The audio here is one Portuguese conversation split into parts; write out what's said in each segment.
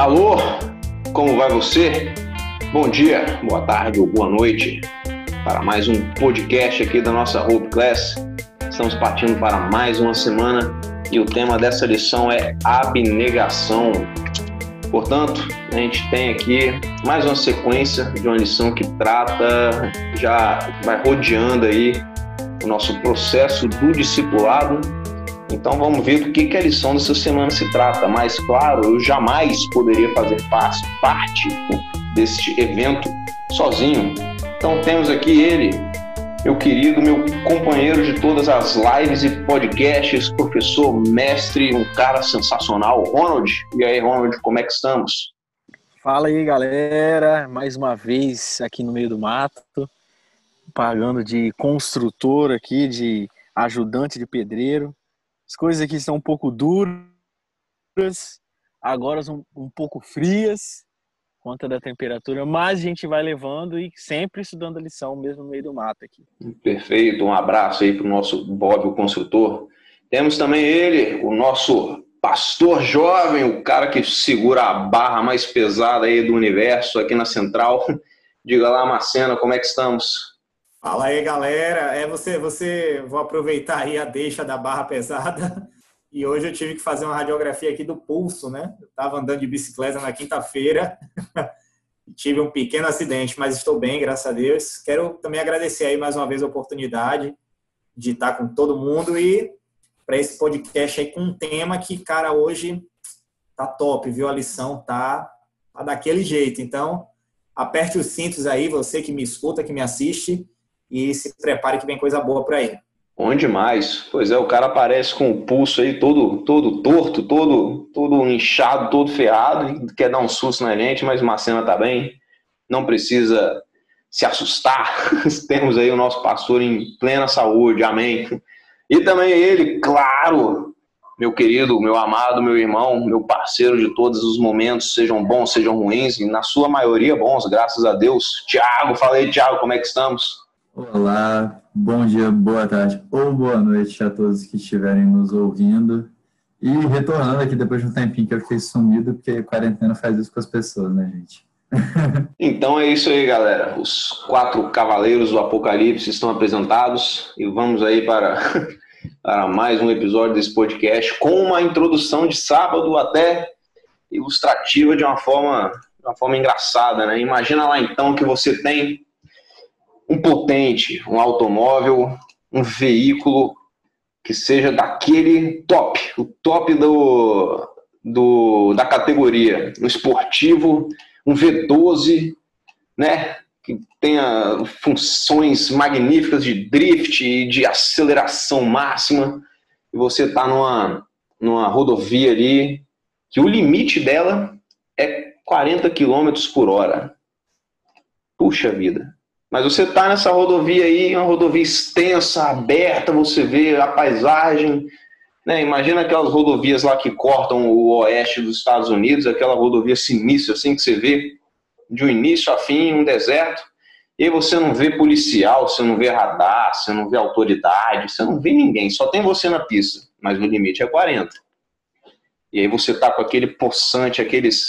Alô, como vai você? Bom dia, boa tarde ou boa noite para mais um podcast aqui da nossa Hope Class. Estamos partindo para mais uma semana e o tema dessa lição é abnegação. Portanto, a gente tem aqui mais uma sequência de uma lição que trata, já vai rodeando aí o nosso processo do discipulado então vamos ver do que, que a lição dessa semana se trata. Mas claro, eu jamais poderia fazer parte deste evento sozinho. Então temos aqui ele, meu querido, meu companheiro de todas as lives e podcasts, professor, mestre, um cara sensacional, Ronald. E aí, Ronald, como é que estamos? Fala aí, galera. Mais uma vez aqui no meio do mato, pagando de construtor aqui, de ajudante de pedreiro. As coisas aqui estão um pouco duras, agora um, um pouco frias, conta da temperatura, mas a gente vai levando e sempre estudando a lição, mesmo no meio do mato aqui. Perfeito, um abraço aí para o nosso Bob, o construtor. Temos também ele, o nosso pastor jovem, o cara que segura a barra mais pesada aí do universo aqui na Central. Diga lá, Marcena, como é que estamos? Fala aí, galera. É você, você. Vou aproveitar aí a deixa da barra pesada. E hoje eu tive que fazer uma radiografia aqui do pulso, né? Eu estava andando de bicicleta na quinta-feira. tive um pequeno acidente, mas estou bem, graças a Deus. Quero também agradecer aí mais uma vez a oportunidade de estar com todo mundo e para esse podcast aí com um tema que, cara, hoje tá top, viu? A lição tá, tá daquele jeito. Então, aperte os cintos aí, você que me escuta, que me assiste e se prepare que vem coisa boa por aí. Bom demais. Pois é, o cara aparece com o pulso aí todo, todo torto, todo, todo inchado, todo ferrado, quer dar um susto na gente, mas o Marcena tá bem. Não precisa se assustar. Temos aí o nosso pastor em plena saúde, amém. E também ele, claro, meu querido, meu amado, meu irmão, meu parceiro de todos os momentos, sejam bons, sejam ruins, e na sua maioria bons, graças a Deus. Tiago, falei, Tiago, como é que estamos? Olá, bom dia, boa tarde ou boa noite a todos que estiverem nos ouvindo. E retornando aqui depois de um tempinho que eu fiquei sumido, porque quarentena faz isso com as pessoas, né, gente? então é isso aí, galera. Os quatro cavaleiros do Apocalipse estão apresentados e vamos aí para, para mais um episódio desse podcast com uma introdução de sábado até ilustrativa de uma forma, de uma forma engraçada, né? Imagina lá então que você tem um potente, um automóvel, um veículo que seja daquele top, o top do, do, da categoria, um esportivo, um V12, né, que tenha funções magníficas de drift e de aceleração máxima, e você está numa, numa rodovia ali, que o limite dela é 40 km por hora. Puxa vida. Mas você está nessa rodovia aí, uma rodovia extensa, aberta, você vê a paisagem. Né? Imagina aquelas rodovias lá que cortam o oeste dos Estados Unidos, aquela rodovia sinistra, assim, que você vê de um início a fim, um deserto. E você não vê policial, você não vê radar, você não vê autoridade, você não vê ninguém, só tem você na pista, mas o limite é 40. E aí você tá com aquele poçante, aqueles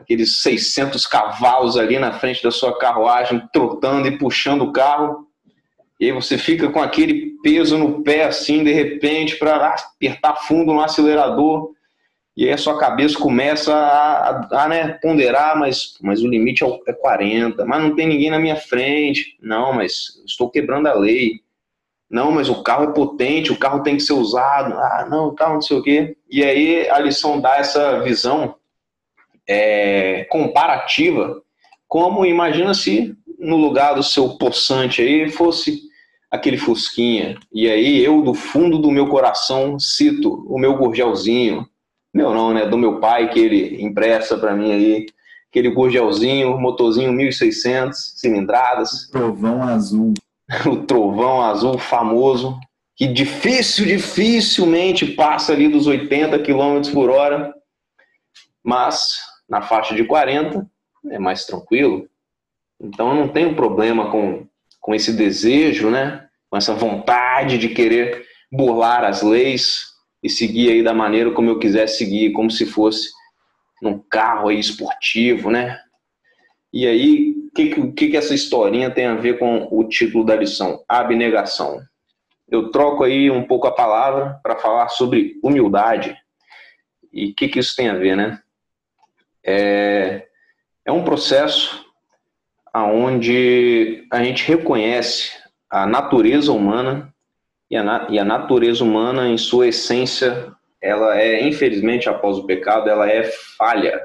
aqueles 600 cavalos ali na frente da sua carruagem, trotando e puxando o carro. E aí você fica com aquele peso no pé, assim, de repente, para apertar fundo no acelerador. E aí a sua cabeça começa a, a, a né, ponderar, mas, mas o limite é 40. É mas não tem ninguém na minha frente. Não, mas estou quebrando a lei. Não, mas o carro é potente, o carro tem que ser usado. Ah, não, o carro não sei o quê. E aí a lição dá essa visão é, comparativa, como imagina se no lugar do seu poçante aí fosse aquele fusquinha. E aí eu, do fundo do meu coração, cito o meu gurgelzinho. Meu não, né? Do meu pai, que ele empresta para mim aí. Aquele gurgelzinho, motorzinho 1600 cilindradas. O trovão azul. o trovão azul famoso, que difícil, dificilmente passa ali dos 80 km por hora. Mas na faixa de 40 é mais tranquilo. Então eu não tenho problema com, com esse desejo, né? Com essa vontade de querer burlar as leis e seguir aí da maneira como eu quiser seguir, como se fosse num carro aí esportivo, né? E aí, o que, que, que essa historinha tem a ver com o título da lição? Abnegação. Eu troco aí um pouco a palavra para falar sobre humildade. E o que, que isso tem a ver, né? É, é um processo onde a gente reconhece a natureza humana e a, e a natureza humana, em sua essência, ela é, infelizmente, após o pecado, ela é falha.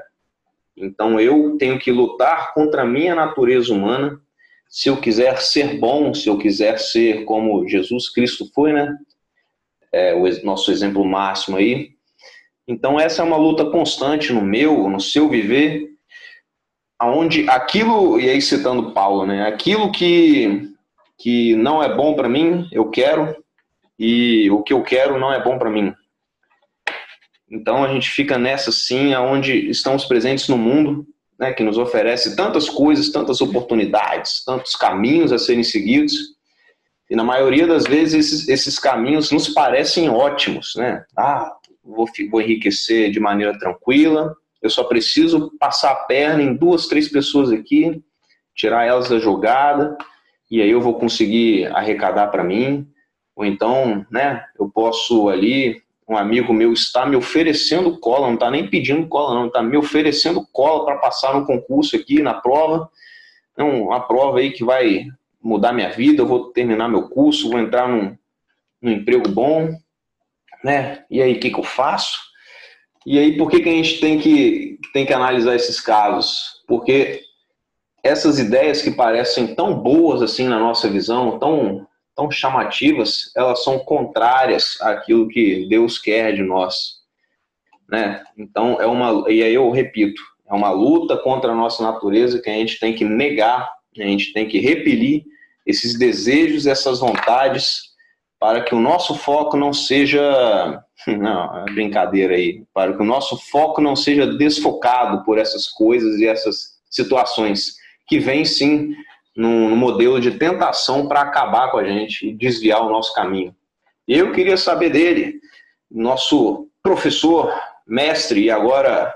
Então eu tenho que lutar contra a minha natureza humana se eu quiser ser bom, se eu quiser ser como Jesus Cristo foi, né? É o nosso exemplo máximo aí. Então essa é uma luta constante no meu, no seu viver, aonde aquilo, e aí citando Paulo, né? Aquilo que que não é bom para mim, eu quero, e o que eu quero não é bom para mim. Então a gente fica nessa sim, aonde estamos presentes no mundo, né, que nos oferece tantas coisas, tantas oportunidades, tantos caminhos a serem seguidos. E na maioria das vezes esses, esses caminhos nos parecem ótimos, né? Ah, vou, vou enriquecer de maneira tranquila, eu só preciso passar a perna em duas, três pessoas aqui, tirar elas da jogada, e aí eu vou conseguir arrecadar para mim. Ou então, né, eu posso ali um amigo meu está me oferecendo cola, não está nem pedindo cola, não, está me oferecendo cola para passar no concurso aqui, na prova. Então, uma prova aí que vai mudar minha vida, eu vou terminar meu curso, vou entrar num, num emprego bom, né? E aí, o que, que eu faço? E aí, por que, que a gente tem que, tem que analisar esses casos? Porque essas ideias que parecem tão boas assim na nossa visão, tão tão chamativas, elas são contrárias àquilo que Deus quer de nós, né? Então é uma e aí eu repito, é uma luta contra a nossa natureza que a gente tem que negar, a gente tem que repelir esses desejos, essas vontades, para que o nosso foco não seja não, é brincadeira aí, para que o nosso foco não seja desfocado por essas coisas e essas situações que vêm sim num, modelo de tentação para acabar com a gente e desviar o nosso caminho. Eu queria saber dele, nosso professor, mestre e agora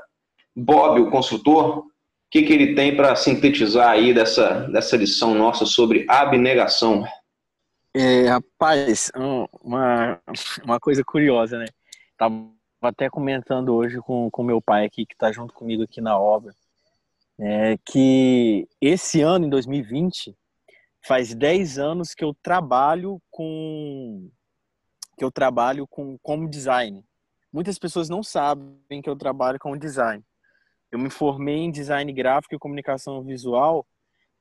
Bob, o construtor, o que, que ele tem para sintetizar aí dessa, dessa lição nossa sobre abnegação? É, rapaz, uma, uma coisa curiosa, né? Tava até comentando hoje com, com meu pai aqui, que está junto comigo aqui na obra é que esse ano, em 2020, faz 10 anos que eu trabalho com que eu trabalho com como design. Muitas pessoas não sabem que eu trabalho com design. Eu me formei em design gráfico e comunicação visual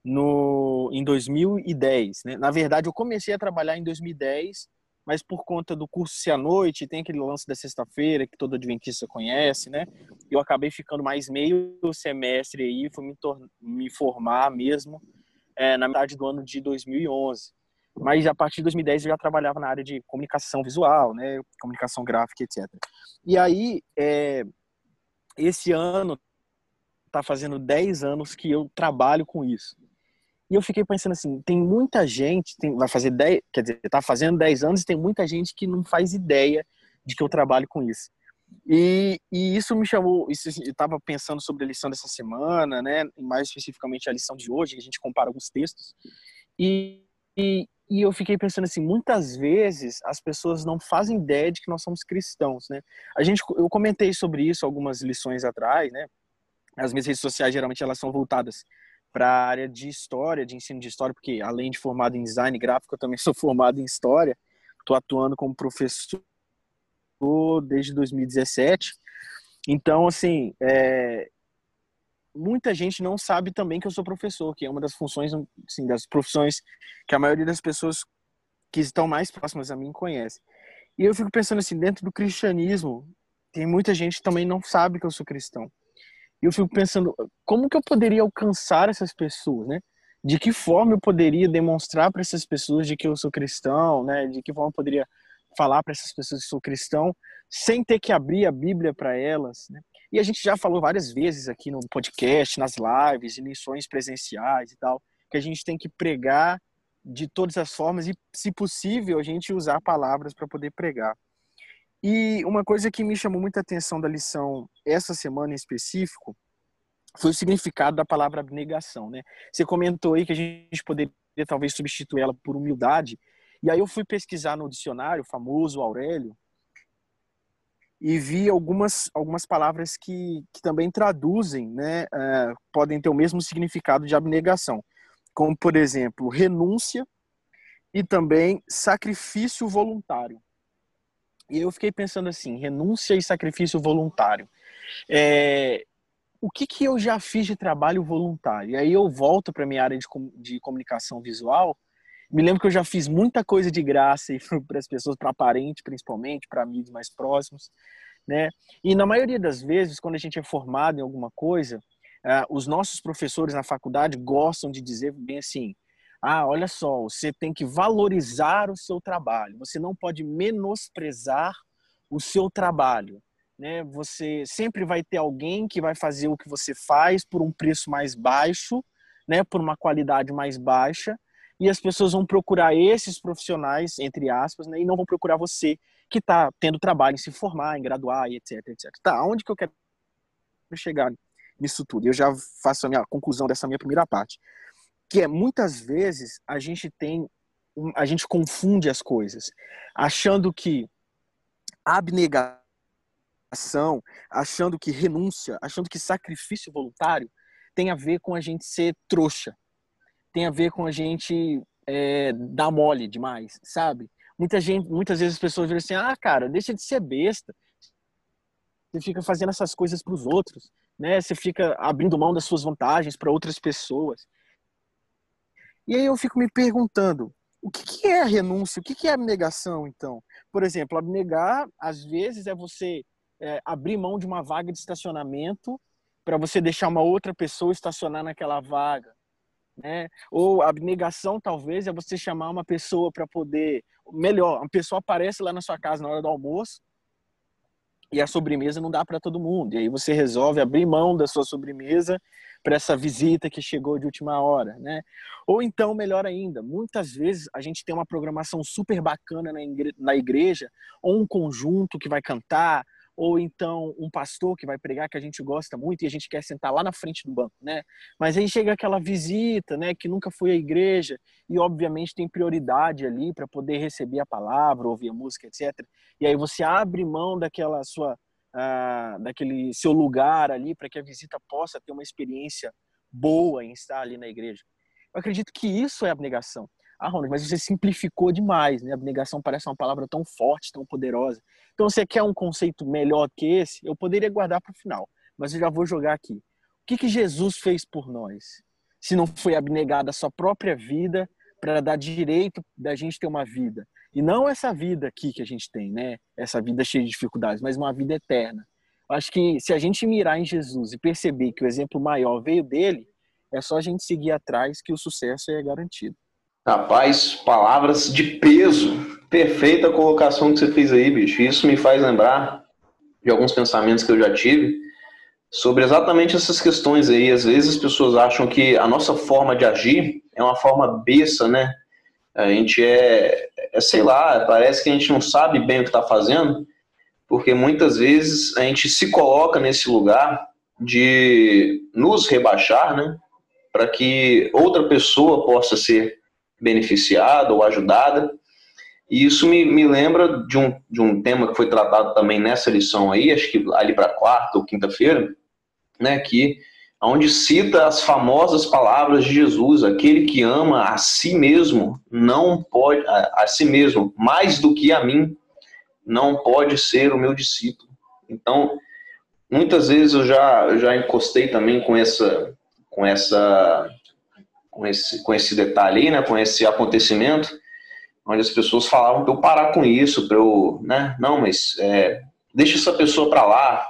no em 2010, né? Na verdade, eu comecei a trabalhar em 2010 mas por conta do curso ser à noite, tem aquele lance da sexta-feira que todo adventista conhece, né? Eu acabei ficando mais meio semestre aí, fui me, me formar mesmo é, na metade do ano de 2011. Mas a partir de 2010 eu já trabalhava na área de comunicação visual, né? Comunicação gráfica, etc. E aí, é, esse ano tá fazendo 10 anos que eu trabalho com isso. E eu fiquei pensando assim, tem muita gente, tem, vai fazer 10, quer dizer, tá fazendo 10 anos e tem muita gente que não faz ideia de que eu trabalho com isso. E, e isso me chamou, isso, eu estava pensando sobre a lição dessa semana, né, mais especificamente a lição de hoje, que a gente compara alguns textos, e, e, e eu fiquei pensando assim, muitas vezes as pessoas não fazem ideia de que nós somos cristãos, né? A gente, eu comentei sobre isso algumas lições atrás, né? As minhas redes sociais geralmente elas são voltadas para a área de história, de ensino de história, porque além de formado em design gráfico, eu também sou formado em história. Estou atuando como professor desde 2017. Então, assim, é, muita gente não sabe também que eu sou professor, que é uma das funções, assim, das profissões que a maioria das pessoas que estão mais próximas a mim conhece. E eu fico pensando assim, dentro do cristianismo, tem muita gente que também não sabe que eu sou cristão. E eu fico pensando, como que eu poderia alcançar essas pessoas, né? De que forma eu poderia demonstrar para essas pessoas de que eu sou cristão, né? De que forma eu poderia falar para essas pessoas que sou cristão sem ter que abrir a Bíblia para elas, né? E a gente já falou várias vezes aqui no podcast, nas lives, em lições presenciais e tal, que a gente tem que pregar de todas as formas e, se possível, a gente usar palavras para poder pregar. E uma coisa que me chamou muita atenção da lição essa semana em específico foi o significado da palavra abnegação, né? Você comentou aí que a gente poderia talvez substituir ela por humildade, e aí eu fui pesquisar no dicionário famoso Aurélio e vi algumas algumas palavras que, que também traduzem, né? Uh, podem ter o mesmo significado de abnegação, como por exemplo renúncia e também sacrifício voluntário. E eu fiquei pensando assim, renúncia e sacrifício voluntário. É, o que, que eu já fiz de trabalho voluntário? E aí eu volto para minha área de, de comunicação visual. Me lembro que eu já fiz muita coisa de graça para as pessoas, para parentes principalmente, para amigos mais próximos, né? E na maioria das vezes, quando a gente é formado em alguma coisa, uh, os nossos professores na faculdade gostam de dizer bem assim: ah, olha só, você tem que valorizar o seu trabalho. Você não pode menosprezar o seu trabalho. Né? Você sempre vai ter alguém que vai fazer o que você faz por um preço mais baixo, né? por uma qualidade mais baixa, e as pessoas vão procurar esses profissionais, entre aspas, né? e não vão procurar você que está tendo trabalho em se formar, em graduar, etc, etc. Tá, onde que eu quero chegar nisso tudo? Eu já faço a minha conclusão dessa minha primeira parte que é muitas vezes a gente tem a gente confunde as coisas, achando que abnegação, achando que renúncia, achando que sacrifício voluntário tem a ver com a gente ser trouxa, tem a ver com a gente é, dar mole demais, sabe? Muita gente, muitas vezes as pessoas dizem assim, ah, cara, deixa de ser besta, você fica fazendo essas coisas para os outros, né? Você fica abrindo mão das suas vantagens para outras pessoas. E aí eu fico me perguntando, o que, que é renúncia? O que, que é abnegação, então? Por exemplo, abnegar, às vezes, é você é, abrir mão de uma vaga de estacionamento para você deixar uma outra pessoa estacionar naquela vaga. Né? Ou abnegação, talvez, é você chamar uma pessoa para poder. Melhor, uma pessoa aparece lá na sua casa na hora do almoço e a sobremesa não dá para todo mundo. E aí você resolve abrir mão da sua sobremesa para essa visita que chegou de última hora, né? Ou então, melhor ainda, muitas vezes a gente tem uma programação super bacana na igreja, ou um conjunto que vai cantar, ou então um pastor que vai pregar que a gente gosta muito e a gente quer sentar lá na frente do banco, né? Mas aí chega aquela visita, né, que nunca foi à igreja e obviamente tem prioridade ali para poder receber a palavra, ouvir a música, etc. E aí você abre mão daquela sua ah, daquele seu lugar ali para que a visita possa ter uma experiência boa em estar ali na igreja. Eu acredito que isso é abnegação. Ah, Ronald, mas você simplificou demais, né? Abnegação parece uma palavra tão forte, tão poderosa. Então, você quer um conceito melhor que esse? Eu poderia guardar para o final, mas eu já vou jogar aqui. O que, que Jesus fez por nós? Se não foi abnegar da sua própria vida para dar direito da gente ter uma vida. E não essa vida aqui que a gente tem, né? Essa vida cheia de dificuldades, mas uma vida eterna. Acho que se a gente mirar em Jesus e perceber que o exemplo maior veio dele, é só a gente seguir atrás que o sucesso é garantido. Rapaz, palavras de peso. Perfeita colocação que você fez aí, bicho. Isso me faz lembrar de alguns pensamentos que eu já tive sobre exatamente essas questões aí. Às vezes as pessoas acham que a nossa forma de agir é uma forma besta, né? A gente é, é sei lá, parece que a gente não sabe bem o que está fazendo, porque muitas vezes a gente se coloca nesse lugar de nos rebaixar, né? Para que outra pessoa possa ser beneficiada ou ajudada. E isso me, me lembra de um, de um tema que foi tratado também nessa lição aí, acho que ali para quarta ou quinta-feira, né, que onde cita as famosas palavras de Jesus, aquele que ama a si mesmo não pode a, a si mesmo mais do que a mim não pode ser o meu discípulo. Então, muitas vezes eu já já encostei também com essa com essa com esse com esse detalhe aí, né, com esse acontecimento, onde as pessoas falavam para eu parar com isso, para eu, né, não, mas é, deixa essa pessoa para lá,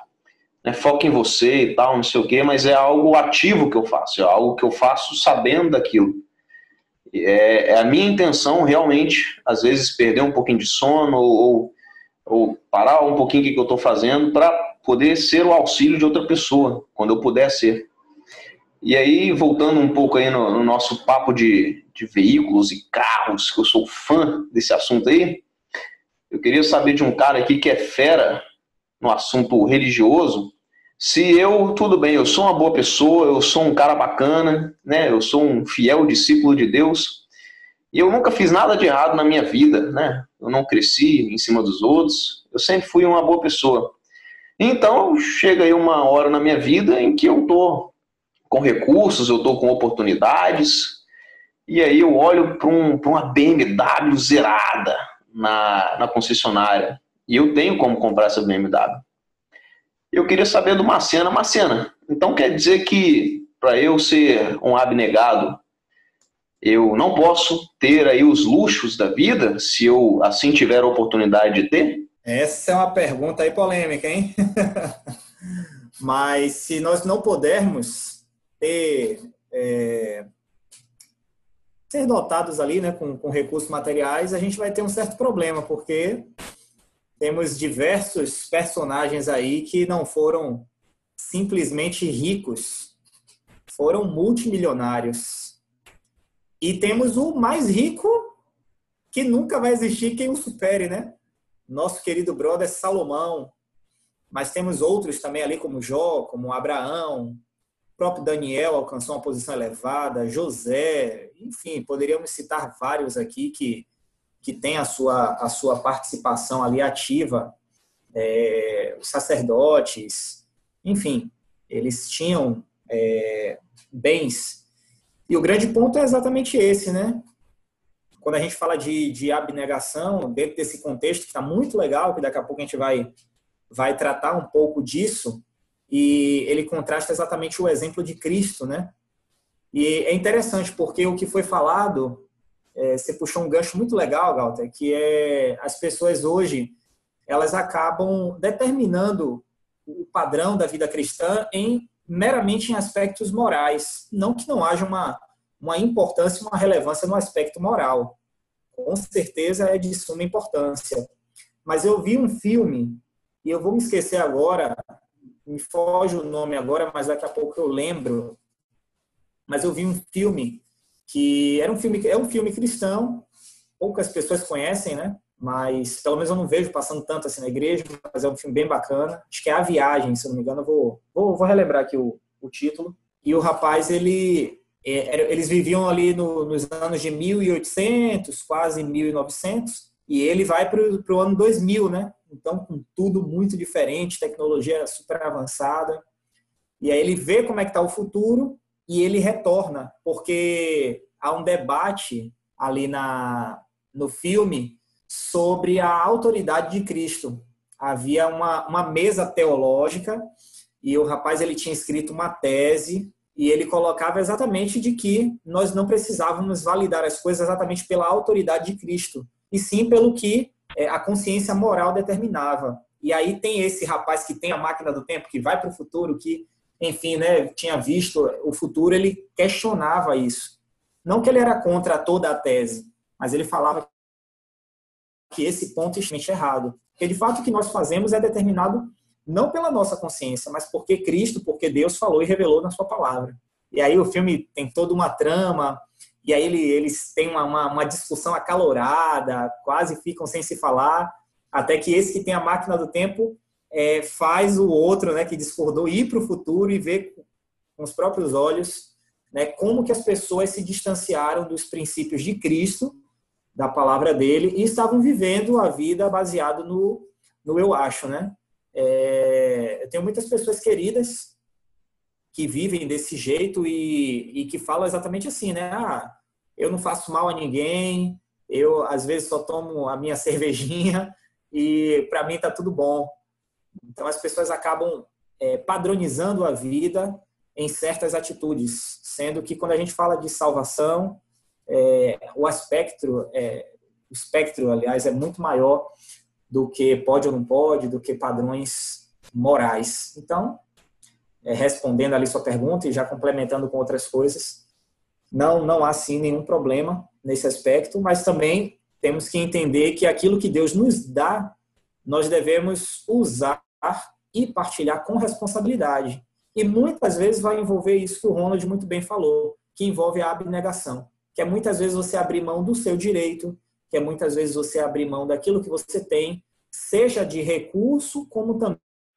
né, foca em você e tal, não sei o quê, mas é algo ativo que eu faço, é algo que eu faço sabendo daquilo. É, é a minha intenção realmente, às vezes, perder um pouquinho de sono ou, ou parar um pouquinho o que eu estou fazendo para poder ser o auxílio de outra pessoa, quando eu puder ser. E aí, voltando um pouco aí no, no nosso papo de, de veículos e carros, que eu sou fã desse assunto aí, Eu queria saber de um cara aqui que é fera no assunto religioso. Se eu, tudo bem, eu sou uma boa pessoa, eu sou um cara bacana, né? Eu sou um fiel discípulo de Deus. E eu nunca fiz nada de errado na minha vida, né? Eu não cresci em cima dos outros. Eu sempre fui uma boa pessoa. Então, chega aí uma hora na minha vida em que eu tô com recursos, eu tô com oportunidades, e aí eu olho para um, uma BMW zerada na, na concessionária, e eu tenho como comprar essa BMW. Eu queria saber do Macena. Macena, então quer dizer que para eu ser um abnegado, eu não posso ter aí os luxos da vida, se eu assim tiver a oportunidade de ter? Essa é uma pergunta aí polêmica, hein? Mas se nós não pudermos ter é, ser dotados ali, né, com, com recursos materiais, a gente vai ter um certo problema, porque temos diversos personagens aí que não foram simplesmente ricos, foram multimilionários. E temos o mais rico que nunca vai existir quem o supere, né? Nosso querido brother Salomão. Mas temos outros também ali, como Jó, como Abraão, próprio Daniel alcançou uma posição elevada, José, enfim, poderíamos citar vários aqui que, que têm a sua, a sua participação ali ativa, é, os sacerdotes, enfim, eles tinham é, bens e o grande ponto é exatamente esse, né? Quando a gente fala de, de abnegação, dentro desse contexto, que está muito legal, que daqui a pouco a gente vai, vai tratar um pouco disso, e ele contrasta exatamente o exemplo de Cristo, né? E é interessante, porque o que foi falado, é, você puxou um gancho muito legal, Galter, que é as pessoas hoje, elas acabam determinando o padrão da vida cristã em meramente em aspectos morais. Não que não haja uma, uma importância, uma relevância no aspecto moral. Com certeza é de suma importância. Mas eu vi um filme, e eu vou me esquecer agora, me foge o nome agora, mas daqui a pouco eu lembro. Mas eu vi um filme que era um filme, é um filme cristão, poucas pessoas conhecem, né? mas pelo menos eu não vejo passando tanto assim na igreja, mas é um filme bem bacana. Acho que é A Viagem, se não me engano, eu vou, vou, vou relembrar aqui o, o título. E o rapaz, ele, é, eles viviam ali no, nos anos de 1800, quase 1900, e ele vai para o ano 2000, né? Então, com tudo muito diferente, tecnologia super avançada. E aí ele vê como é que está o futuro e ele retorna, porque há um debate ali na, no filme sobre a autoridade de Cristo. Havia uma, uma mesa teológica e o rapaz ele tinha escrito uma tese e ele colocava exatamente de que nós não precisávamos validar as coisas exatamente pela autoridade de Cristo, e sim pelo que é, a consciência moral determinava. E aí tem esse rapaz que tem a máquina do tempo, que vai para o futuro, que, enfim, né, tinha visto o futuro, ele questionava isso. Não que ele era contra toda a tese, mas ele falava que esse ponto é errado. Porque, de fato, o que nós fazemos é determinado não pela nossa consciência, mas porque Cristo, porque Deus falou e revelou na sua palavra. E aí o filme tem toda uma trama, e aí ele, eles têm uma, uma, uma, discussão acalorada, quase ficam sem se falar, até que esse que tem a máquina do tempo é, faz o outro, né, que discordou, ir para o futuro e ver com os próprios olhos né, como que as pessoas se distanciaram dos princípios de Cristo da palavra dele e estavam vivendo a vida baseado no, no eu acho, né? É, eu tenho muitas pessoas queridas que vivem desse jeito e, e que falam exatamente assim, né? Ah, eu não faço mal a ninguém, eu às vezes só tomo a minha cervejinha e para mim tá tudo bom. Então as pessoas acabam é, padronizando a vida em certas atitudes, sendo que quando a gente fala de salvação, é, o aspecto, é, o espectro, aliás, é muito maior do que pode ou não pode, do que padrões morais. Então, é, respondendo ali sua pergunta e já complementando com outras coisas, não, não há sim nenhum problema nesse aspecto, mas também temos que entender que aquilo que Deus nos dá, nós devemos usar e partilhar com responsabilidade. E muitas vezes vai envolver isso que o Ronald muito bem falou, que envolve a abnegação que é muitas vezes você abrir mão do seu direito que é muitas vezes você abrir mão daquilo que você tem, seja de recurso, como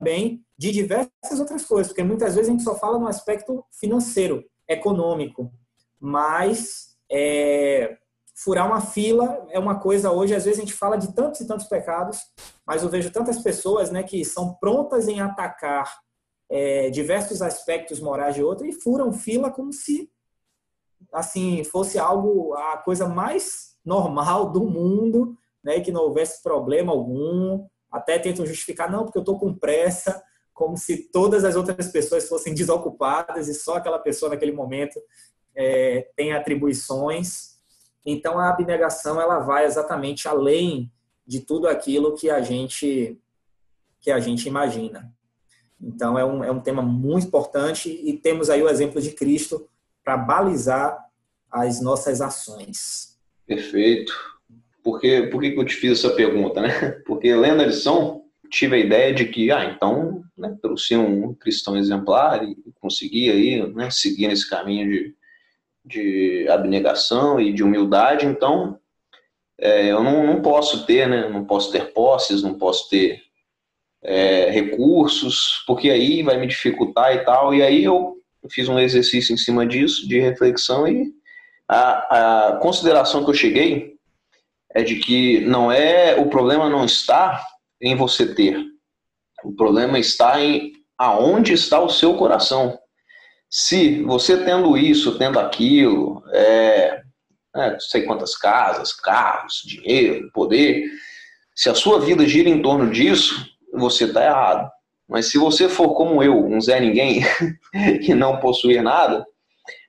também de diversas outras coisas, porque muitas vezes a gente só fala no aspecto financeiro, econômico, mas é, furar uma fila é uma coisa hoje, às vezes a gente fala de tantos e tantos pecados, mas eu vejo tantas pessoas né, que são prontas em atacar é, diversos aspectos morais de outra e furam fila como se assim fosse algo a coisa mais normal do mundo, né, que não houvesse problema algum. Até tentam justificar não, porque eu estou com pressa, como se todas as outras pessoas fossem desocupadas e só aquela pessoa naquele momento é, tem atribuições. Então a abnegação ela vai exatamente além de tudo aquilo que a gente que a gente imagina. Então é um, é um tema muito importante e temos aí o exemplo de Cristo para balizar as nossas ações. Perfeito. Por que, que eu te fiz essa pergunta, né? Porque lendo a lição, tive a ideia de que, ah, então, né, ser um cristão exemplar e conseguir aí, né, seguir nesse caminho de, de abnegação e de humildade, então é, eu não, não posso ter, né, não posso ter posses, não posso ter é, recursos, porque aí vai me dificultar e tal, e aí eu fiz um exercício em cima disso, de reflexão, e a, a consideração que eu cheguei é de que não é o problema não está em você ter, o problema está em aonde está o seu coração. Se você tendo isso, tendo aquilo, é, é, não sei quantas casas, carros, dinheiro, poder, se a sua vida gira em torno disso, você está errado. Mas se você for como eu, um Zé Ninguém, que não possuir nada,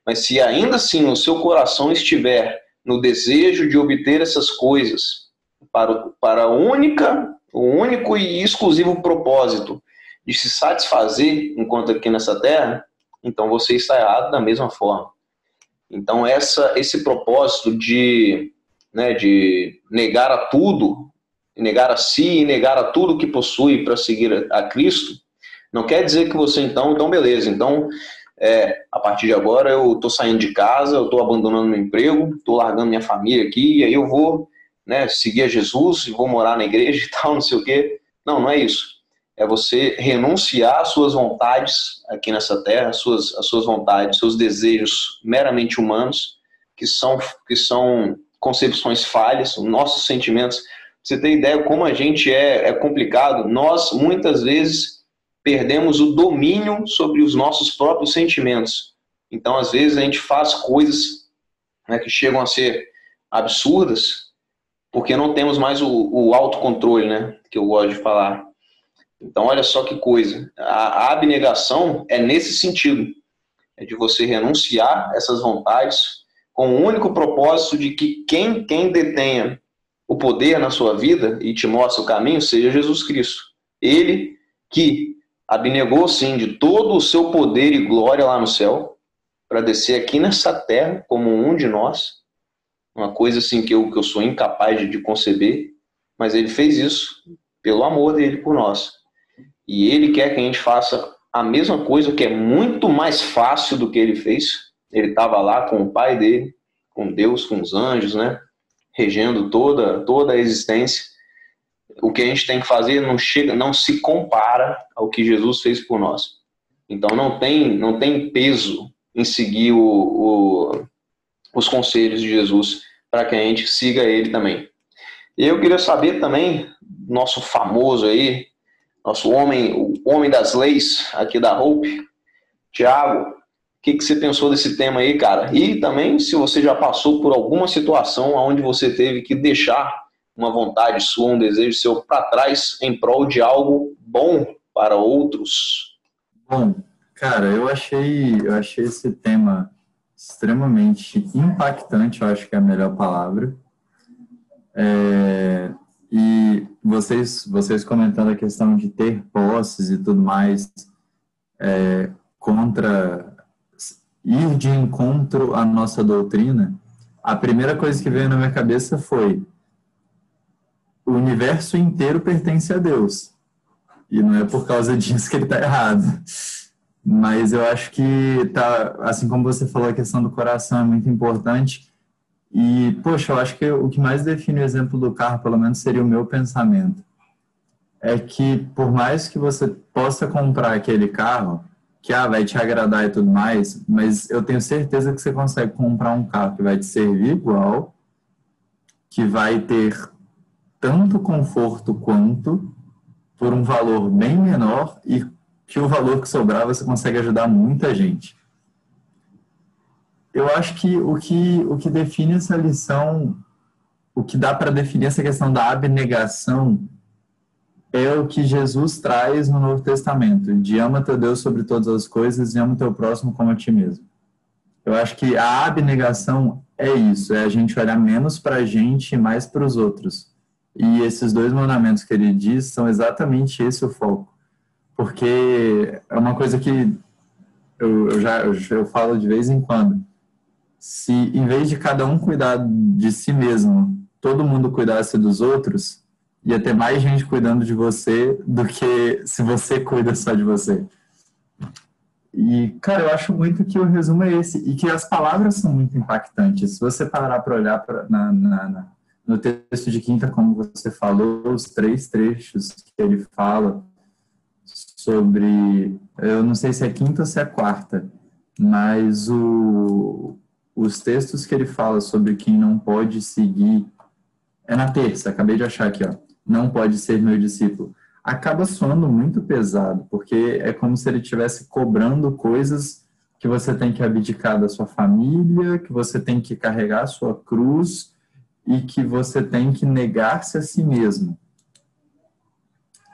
mas se ainda assim o seu coração estiver no desejo de obter essas coisas para, para a única, o único e exclusivo propósito de se satisfazer enquanto aqui nessa terra, então você está errado da mesma forma. Então essa, esse propósito de, né, de negar a tudo, negar a si e negar a tudo que possui para seguir a Cristo, não quer dizer que você então, então beleza, então é, a partir de agora eu estou saindo de casa, eu estou abandonando meu emprego, estou largando minha família aqui, e aí eu vou né, seguir a Jesus, vou morar na igreja e tal, não sei o quê. Não, não é isso. É você renunciar às suas vontades aqui nessa terra, às suas, às suas vontades, seus desejos meramente humanos, que são, que são concepções falhas, nossos sentimentos. Você tem ideia como a gente é, é complicado? Nós, muitas vezes, perdemos o domínio sobre os nossos próprios sentimentos. Então, às vezes, a gente faz coisas né, que chegam a ser absurdas porque não temos mais o, o autocontrole, né, que eu gosto de falar. Então, olha só que coisa. A, a abnegação é nesse sentido, é de você renunciar essas vontades com o único propósito de que quem, quem detenha o poder na sua vida e te mostra o caminho seja Jesus Cristo. Ele que abnegou sim de todo o seu poder e glória lá no céu para descer aqui nessa terra como um de nós, uma coisa assim que eu, que eu sou incapaz de, de conceber, mas ele fez isso pelo amor dele por nós. E ele quer que a gente faça a mesma coisa, que é muito mais fácil do que ele fez. Ele estava lá com o pai dele, com Deus, com os anjos, né? Regendo toda, toda a existência o que a gente tem que fazer não chega, não se compara ao que Jesus fez por nós. Então não tem, não tem peso em seguir o, o, os conselhos de Jesus para que a gente siga ele também. E eu queria saber também, nosso famoso aí, nosso homem, o homem das leis aqui da Hope, Tiago, o que, que você pensou desse tema aí, cara? E também se você já passou por alguma situação onde você teve que deixar uma vontade sua, um desejo seu para trás em prol de algo bom para outros? Bom, cara, eu achei, eu achei esse tema extremamente impactante, eu acho que é a melhor palavra. É, e vocês, vocês comentando a questão de ter posses e tudo mais, é, contra ir de encontro à nossa doutrina, a primeira coisa que veio na minha cabeça foi o universo inteiro pertence a Deus. E não é por causa disso que ele está errado. Mas eu acho que tá, assim como você falou, a questão do coração é muito importante. E, poxa, eu acho que o que mais define o exemplo do carro, pelo menos, seria o meu pensamento. É que, por mais que você possa comprar aquele carro, que ah, vai te agradar e tudo mais, mas eu tenho certeza que você consegue comprar um carro que vai te servir igual, que vai ter tanto conforto quanto, por um valor bem menor e que o valor que sobrar você consegue ajudar muita gente. Eu acho que o que, o que define essa lição, o que dá para definir essa questão da abnegação é o que Jesus traz no Novo Testamento, de ama teu Deus sobre todas as coisas e ama teu próximo como a ti mesmo. Eu acho que a abnegação é isso, é a gente olhar menos para a gente e mais para os outros. E esses dois mandamentos que ele diz são exatamente esse o foco. Porque é uma coisa que eu, eu já eu, eu falo de vez em quando. Se em vez de cada um cuidar de si mesmo, todo mundo cuidasse dos outros, ia ter mais gente cuidando de você do que se você cuida só de você. E, cara, eu acho muito que o resumo é esse, e que as palavras são muito impactantes. Se você parar para olhar pra, na, na, na, no texto de quinta, como você falou, os três trechos que ele fala sobre, eu não sei se é quinta ou se é quarta, mas o, os textos que ele fala sobre quem não pode seguir, é na terça, acabei de achar aqui, ó não pode ser meu discípulo, acaba soando muito pesado, porque é como se ele estivesse cobrando coisas que você tem que abdicar da sua família, que você tem que carregar a sua cruz e que você tem que negar-se a si mesmo.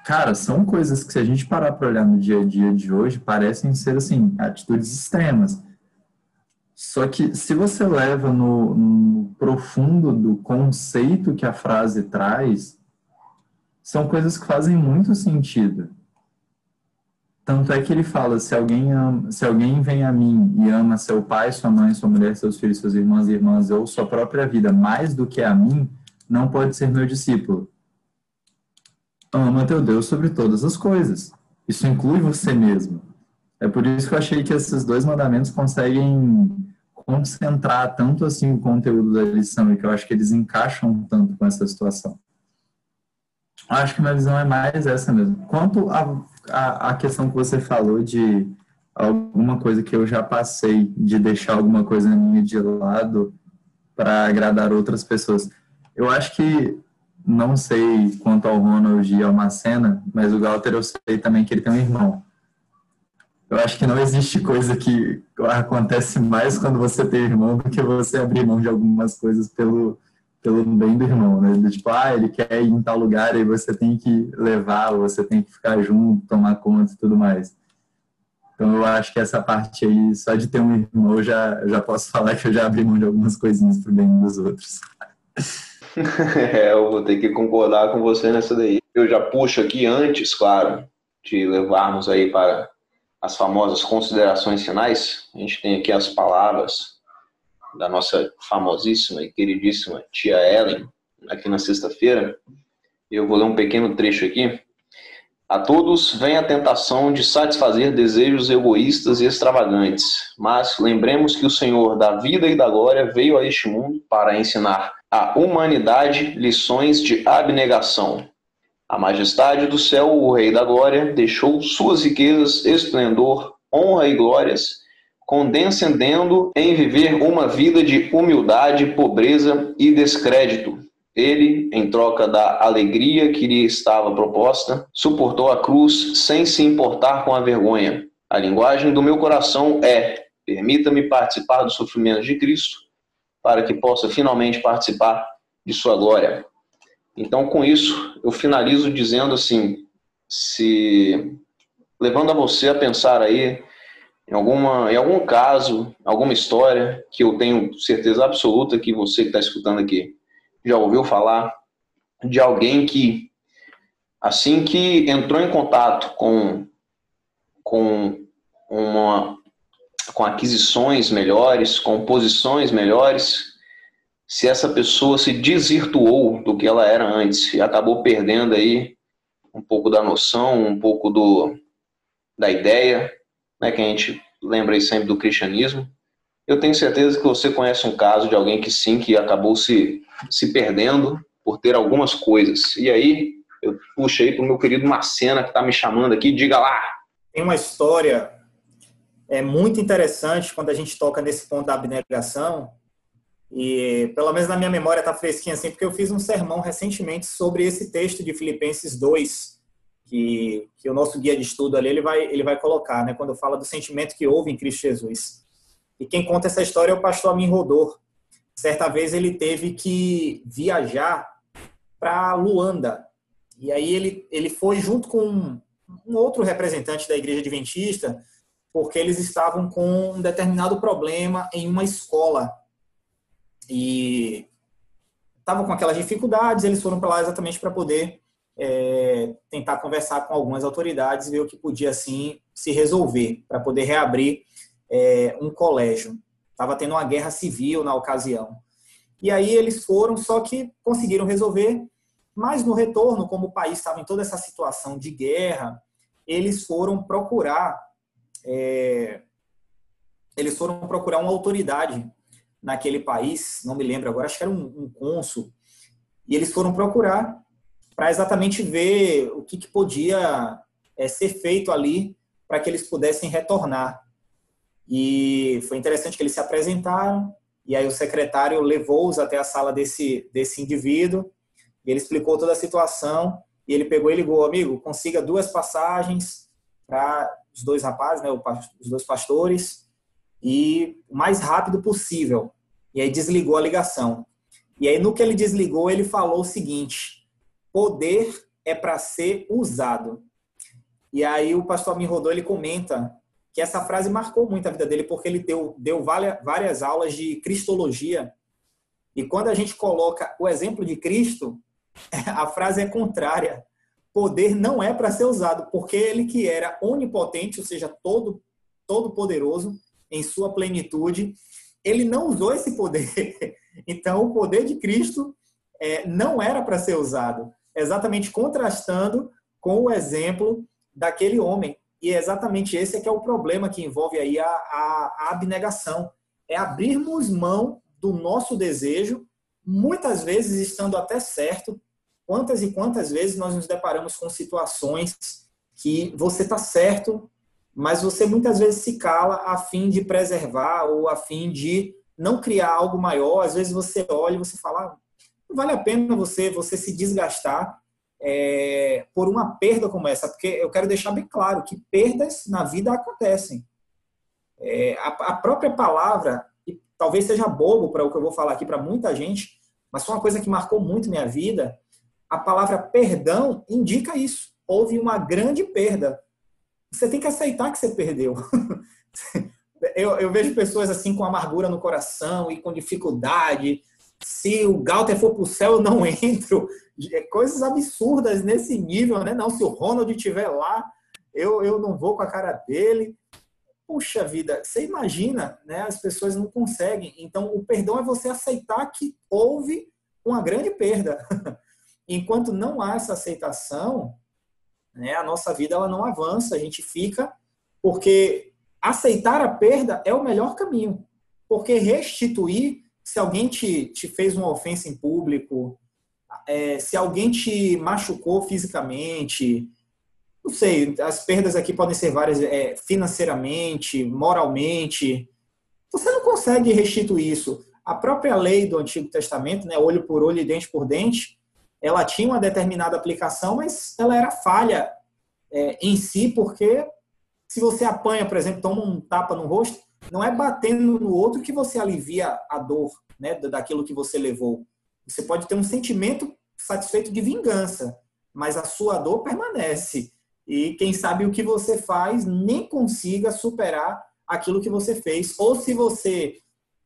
Cara, são coisas que se a gente parar para olhar no dia a dia de hoje, parecem ser assim, atitudes extremas. Só que se você leva no, no profundo do conceito que a frase traz, são coisas que fazem muito sentido. Tanto é que ele fala: se alguém, ama, se alguém vem a mim e ama seu pai, sua mãe, sua mulher, seus filhos, seus irmãos e irmãs, ou sua própria vida mais do que a mim, não pode ser meu discípulo. Ama teu Deus sobre todas as coisas. Isso inclui você mesmo. É por isso que eu achei que esses dois mandamentos conseguem concentrar tanto assim o conteúdo da lição e que eu acho que eles encaixam tanto com essa situação. Acho que minha visão é mais essa mesmo. Quanto à questão que você falou de alguma coisa que eu já passei, de deixar alguma coisa minha de lado para agradar outras pessoas. Eu acho que, não sei quanto ao Ronald e ao Macena, mas o Galter eu sei também que ele tem um irmão. Eu acho que não existe coisa que acontece mais quando você tem irmão do que você abrir mão de algumas coisas pelo, pelo bem do irmão, né? Do tipo, ah, ele quer ir em tal lugar e você tem que levar, você tem que ficar junto, tomar conta e tudo mais. Então eu acho que essa parte aí, só de ter um irmão, eu já, já posso falar que eu já abri mão de algumas coisinhas pro bem dos outros. é, eu vou ter que concordar com você nessa daí. Eu já puxo aqui antes, claro, de levarmos aí para as famosas considerações finais. A gente tem aqui as palavras da nossa famosíssima e queridíssima tia Ellen, aqui na sexta-feira. Eu vou ler um pequeno trecho aqui. A todos vem a tentação de satisfazer desejos egoístas e extravagantes, mas lembremos que o Senhor da vida e da glória veio a este mundo para ensinar à humanidade lições de abnegação. A majestade do céu, o Rei da Glória, deixou suas riquezas, esplendor, honra e glórias condescendendo em viver uma vida de humildade, pobreza e descrédito. Ele, em troca da alegria que lhe estava proposta, suportou a cruz sem se importar com a vergonha. A linguagem do meu coração é: permita-me participar do sofrimento de Cristo, para que possa finalmente participar de sua glória. Então, com isso, eu finalizo dizendo assim: se levando a você a pensar aí em, alguma, em algum caso, alguma história que eu tenho certeza absoluta que você que está escutando aqui já ouviu falar de alguém que, assim que entrou em contato com, com, uma, com aquisições melhores, com posições melhores, se essa pessoa se desvirtuou do que ela era antes e acabou perdendo aí um pouco da noção, um pouco do, da ideia, né, que a gente lembra aí sempre do cristianismo, eu tenho certeza que você conhece um caso de alguém que sim, que acabou se, se perdendo por ter algumas coisas. E aí, eu puxei para o meu querido Macena, que está me chamando aqui, diga lá. Tem uma história é muito interessante quando a gente toca nesse ponto da abnegação, e pelo menos na minha memória está fresquinha assim, porque eu fiz um sermão recentemente sobre esse texto de Filipenses 2, que, que o nosso guia de estudo ali ele vai, ele vai colocar, né, quando fala do sentimento que houve em Cristo Jesus. E quem conta essa história é o pastor Amin Rodor. Certa vez ele teve que viajar para Luanda. E aí ele, ele foi junto com um outro representante da igreja adventista, porque eles estavam com um determinado problema em uma escola. E estavam com aquelas dificuldades, eles foram para lá exatamente para poder é, tentar conversar com algumas autoridades e ver o que podia, assim, se resolver, para poder reabrir é, um colégio. Estava tendo uma guerra civil na ocasião. E aí eles foram, só que conseguiram resolver, mas no retorno, como o país estava em toda essa situação de guerra, eles foram procurar é, eles foram procurar uma autoridade naquele país, não me lembro agora, acho que era um, um cônsul, e eles foram procurar para exatamente ver o que, que podia é, ser feito ali para que eles pudessem retornar. E foi interessante que eles se apresentaram, e aí o secretário levou-os até a sala desse, desse indivíduo, ele explicou toda a situação, e ele pegou e ligou, amigo, consiga duas passagens para os dois rapazes, né, os dois pastores, e o mais rápido possível. E aí desligou a ligação. E aí no que ele desligou, ele falou o seguinte: poder é para ser usado. E aí o pastor me rodou, ele comenta que essa frase marcou muito a vida dele porque ele deu, deu várias aulas de cristologia. E quando a gente coloca o exemplo de Cristo, a frase é contrária poder não é para ser usado, porque ele que era onipotente, ou seja, todo todo poderoso em sua plenitude, ele não usou esse poder. Então, o poder de Cristo é, não era para ser usado, exatamente contrastando com o exemplo daquele homem. E é exatamente esse é que é o problema que envolve aí a, a, a abnegação. É abrirmos mão do nosso desejo, muitas vezes estando até certo, Quantas e quantas vezes nós nos deparamos com situações que você está certo, mas você muitas vezes se cala a fim de preservar ou a fim de não criar algo maior. Às vezes você olha e você fala, ah, vale a pena você você se desgastar é, por uma perda como essa, porque eu quero deixar bem claro que perdas na vida acontecem. É, a, a, própria palavra, e talvez seja bobo para o que eu vou falar aqui para muita gente, mas foi uma coisa que marcou muito minha vida, a palavra perdão indica isso. Houve uma grande perda. Você tem que aceitar que você perdeu. eu, eu, vejo pessoas assim com amargura no coração e com dificuldade. Se o Galter for para o céu, eu não entro. É coisas absurdas nesse nível, né? Não, se o Ronald estiver lá, eu, eu não vou com a cara dele. Puxa vida, você imagina, né? As pessoas não conseguem. Então, o perdão é você aceitar que houve uma grande perda. Enquanto não há essa aceitação, né, a nossa vida ela não avança, a gente fica, porque aceitar a perda é o melhor caminho. Porque restituir, se alguém te, te fez uma ofensa em público, é, se alguém te machucou fisicamente, não sei, as perdas aqui podem ser várias, é, financeiramente, moralmente, você não consegue restituir isso. A própria lei do Antigo Testamento, né, olho por olho e dente por dente, ela tinha uma determinada aplicação, mas ela era falha é, em si, porque se você apanha, por exemplo, toma um tapa no rosto, não é batendo no outro que você alivia a dor né, daquilo que você levou. Você pode ter um sentimento satisfeito de vingança, mas a sua dor permanece. E quem sabe o que você faz nem consiga superar aquilo que você fez. Ou se você,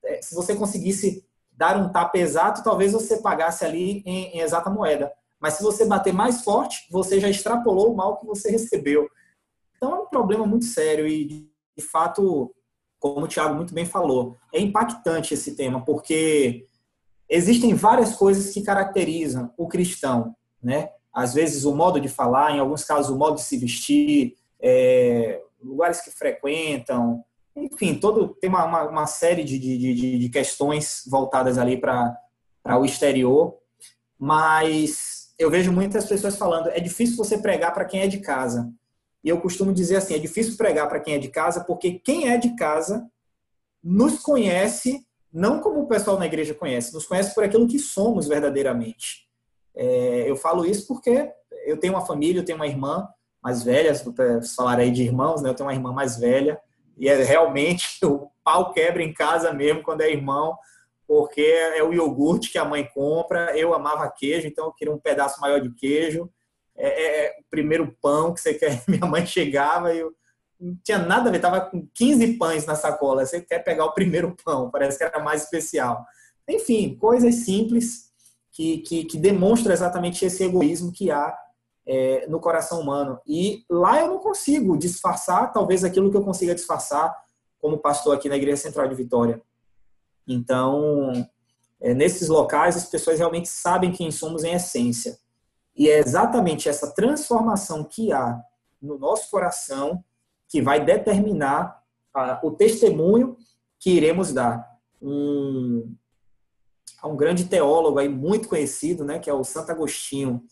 é, se você conseguisse dar um tapa exato, talvez você pagasse ali em, em exata moeda. Mas se você bater mais forte, você já extrapolou o mal que você recebeu. Então é um problema muito sério e, de fato, como o Thiago muito bem falou, é impactante esse tema, porque existem várias coisas que caracterizam o cristão, né? Às vezes o modo de falar, em alguns casos o modo de se vestir, é, lugares que frequentam, enfim, todo, tem uma, uma, uma série de, de, de, questões voltadas ali para o exterior, mas eu vejo muitas pessoas falando, é difícil você pregar para quem é de casa. E eu costumo dizer assim, é difícil pregar para quem é de casa, porque quem é de casa nos conhece, não como o pessoal na igreja conhece, nos conhece por aquilo que somos verdadeiramente. É, eu falo isso porque eu tenho uma família, eu tenho uma irmã mais velha, falar aí de irmãos, né? Eu tenho uma irmã mais velha, e é realmente o pau quebra em casa mesmo quando é irmão, porque é o iogurte que a mãe compra. Eu amava queijo, então eu queria um pedaço maior de queijo. É, é, é o primeiro pão que você quer. Minha mãe chegava e eu não tinha nada a ver, tava com 15 pães na sacola. Você quer pegar o primeiro pão, parece que era mais especial. Enfim, coisas simples que, que, que demonstram exatamente esse egoísmo que há é, no coração humano. E lá eu não consigo disfarçar, talvez aquilo que eu consiga disfarçar como pastor aqui na Igreja Central de Vitória. Então, é, nesses locais, as pessoas realmente sabem quem somos em essência. E é exatamente essa transformação que há no nosso coração que vai determinar o testemunho que iremos dar. Um, um grande teólogo aí muito conhecido, né, que é o Santo Agostinho,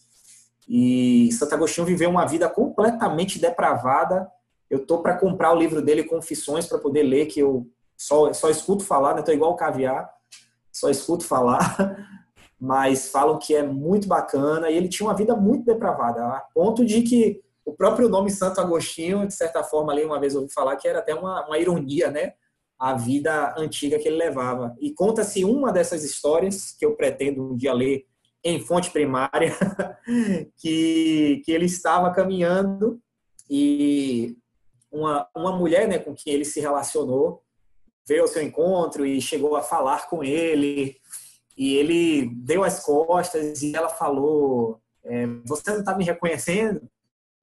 e Santo Agostinho viveu uma vida completamente depravada. Eu tô para comprar o livro dele, Confissões, para poder ler, que eu só, só escuto falar, né? Tô igual o caviar, só escuto falar, mas falam que é muito bacana. E ele tinha uma vida muito depravada, a ponto de que o próprio nome Santo Agostinho, de certa forma, ali uma vez ouvi falar que era até uma, uma ironia, né? A vida antiga que ele levava. E conta-se uma dessas histórias que eu pretendo um dia ler em fonte primária, que, que ele estava caminhando e uma, uma mulher né, com quem ele se relacionou veio ao seu encontro e chegou a falar com ele e ele deu as costas e ela falou é, você não está me reconhecendo?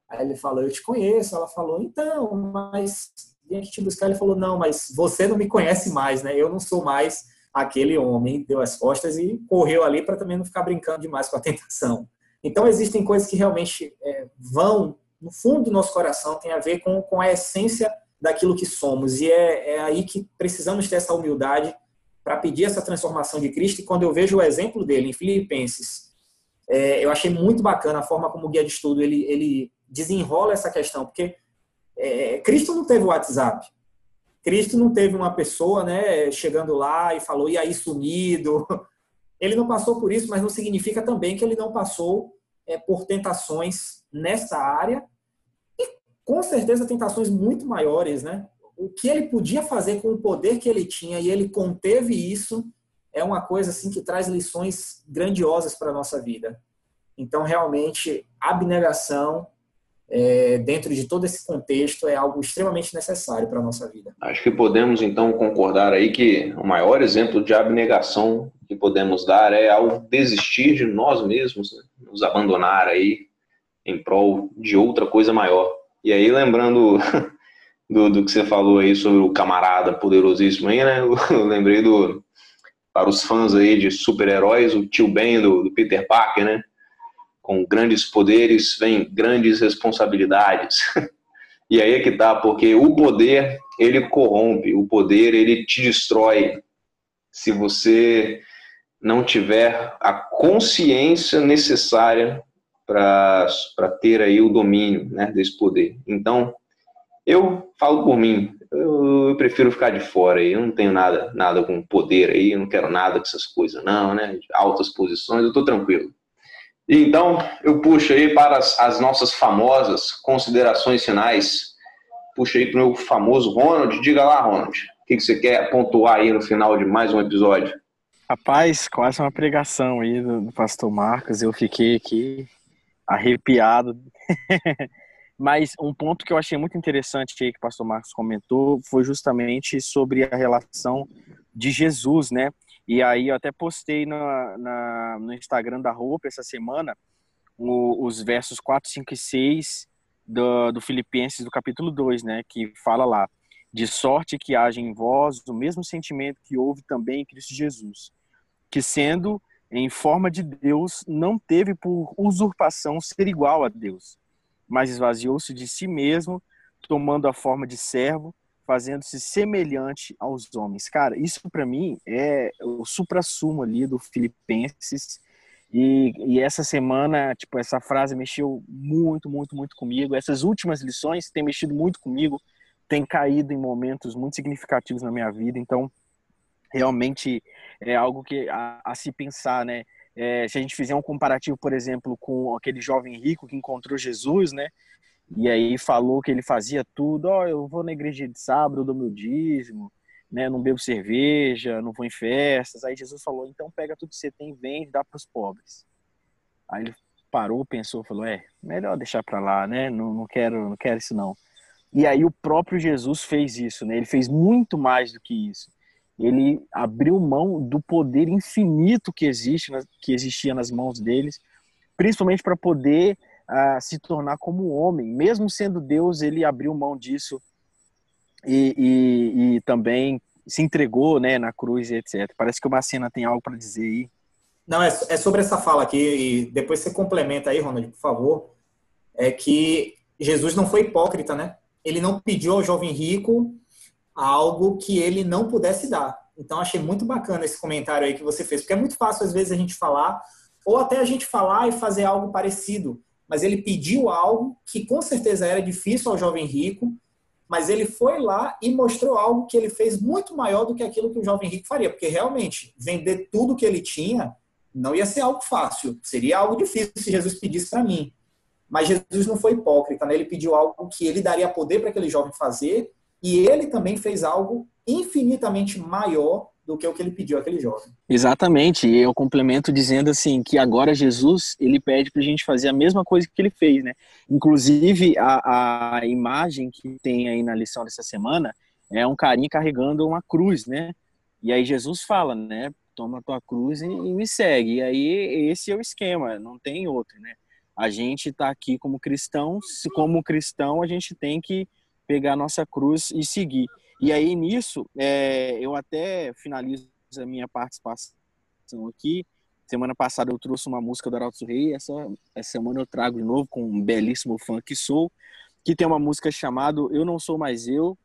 Aí ele falou, eu te conheço. Ela falou, então, mas vim aqui te buscar. Ele falou, não, mas você não me conhece mais, né? Eu não sou mais aquele homem deu as costas e correu ali para também não ficar brincando demais com a tentação. Então, existem coisas que realmente é, vão no fundo do nosso coração, tem a ver com, com a essência daquilo que somos. E é, é aí que precisamos ter essa humildade para pedir essa transformação de Cristo. E quando eu vejo o exemplo dele em Filipenses, é, eu achei muito bacana a forma como o guia de estudo ele, ele desenrola essa questão, porque é, Cristo não teve o WhatsApp. Cristo não teve uma pessoa, né, chegando lá e falou, e aí sumido. Ele não passou por isso, mas não significa também que ele não passou é, por tentações nessa área e com certeza tentações muito maiores, né? O que ele podia fazer com o poder que ele tinha e ele conteve isso é uma coisa assim que traz lições grandiosas para a nossa vida. Então, realmente, abnegação é, dentro de todo esse contexto, é algo extremamente necessário para a nossa vida. Acho que podemos, então, concordar aí que o maior exemplo de abnegação que podemos dar é ao desistir de nós mesmos, né? nos abandonar aí em prol de outra coisa maior. E aí, lembrando do, do que você falou aí sobre o camarada poderosíssimo aí, né? Eu lembrei do, para os fãs aí de super-heróis, o tio Ben do, do Peter Parker, né? com grandes poderes vem grandes responsabilidades. e aí é que tá, porque o poder, ele corrompe, o poder, ele te destrói. Se você não tiver a consciência necessária para ter aí o domínio né, desse poder. Então, eu falo por mim, eu, eu, prefiro ficar de fora aí, eu não tenho nada, nada com poder aí, eu não quero nada com essas coisas não, né, altas posições, eu tô tranquilo. Então, eu puxo aí para as, as nossas famosas considerações finais. Puxa aí para o meu famoso Ronald. Diga lá, Ronald, o que, que você quer pontuar aí no final de mais um episódio? Rapaz, quase uma pregação aí do, do pastor Marcos. Eu fiquei aqui arrepiado. Mas um ponto que eu achei muito interessante aí que o pastor Marcos comentou foi justamente sobre a relação de Jesus, né? E aí eu até postei na, na no Instagram da Roupa essa semana o, os versos 4, 5 e 6 do, do Filipenses do capítulo 2, né? Que fala lá, de sorte que haja em vós o mesmo sentimento que houve também em Cristo Jesus, que sendo em forma de Deus, não teve por usurpação ser igual a Deus, mas esvaziou-se de si mesmo, tomando a forma de servo, fazendo-se semelhante aos homens. Cara, isso para mim é o supra-sumo ali do Filipenses. E, e, essa semana, tipo, essa frase mexeu muito, muito, muito comigo. Essas últimas lições têm mexido muito comigo, têm caído em momentos muito significativos na minha vida. Então, realmente é algo que a, a se pensar, né? É, se a gente fizer um comparativo, por exemplo, com aquele jovem rico que encontrou Jesus, né? E aí falou que ele fazia tudo, ó, oh, eu vou na igreja de sábado, eu dou meu dízimo, né, não bebo cerveja, não vou em festas. Aí Jesus falou, então pega tudo que você tem, vende dá para os pobres. Aí ele parou, pensou, falou, é, melhor deixar para lá, né, não, não quero, não quero isso não. E aí o próprio Jesus fez isso, né, ele fez muito mais do que isso. Ele abriu mão do poder infinito que existe, que existia nas mãos deles, principalmente para poder a se tornar como homem. Mesmo sendo Deus, ele abriu mão disso e, e, e também se entregou né, na cruz etc. Parece que o Macena tem algo para dizer aí. Não, é, é sobre essa fala aqui, e depois você complementa aí, Ronald, por favor. É que Jesus não foi hipócrita, né? Ele não pediu ao jovem rico algo que ele não pudesse dar. Então, achei muito bacana esse comentário aí que você fez, porque é muito fácil, às vezes, a gente falar, ou até a gente falar e fazer algo parecido mas ele pediu algo que com certeza era difícil ao jovem rico, mas ele foi lá e mostrou algo que ele fez muito maior do que aquilo que o jovem rico faria, porque realmente vender tudo que ele tinha não ia ser algo fácil, seria algo difícil se Jesus pedisse para mim. Mas Jesus não foi hipócrita, né? ele pediu algo que ele daria poder para aquele jovem fazer, e ele também fez algo infinitamente maior do que o que ele pediu àquele jovem. Exatamente, e eu complemento dizendo assim que agora Jesus ele pede para a gente fazer a mesma coisa que ele fez, né? Inclusive a, a imagem que tem aí na lição dessa semana é um carinha carregando uma cruz, né? E aí Jesus fala, né? Toma tua cruz e, e me segue. E aí esse é o esquema, não tem outro, né? A gente está aqui como cristão, como cristão a gente tem que pegar a nossa cruz e seguir. E aí, nisso, é, eu até finalizo a minha participação aqui. Semana passada eu trouxe uma música do Arauto Rei, essa, essa semana eu trago de novo com um belíssimo fã que sou, que tem uma música chamada Eu Não Sou Mais Eu,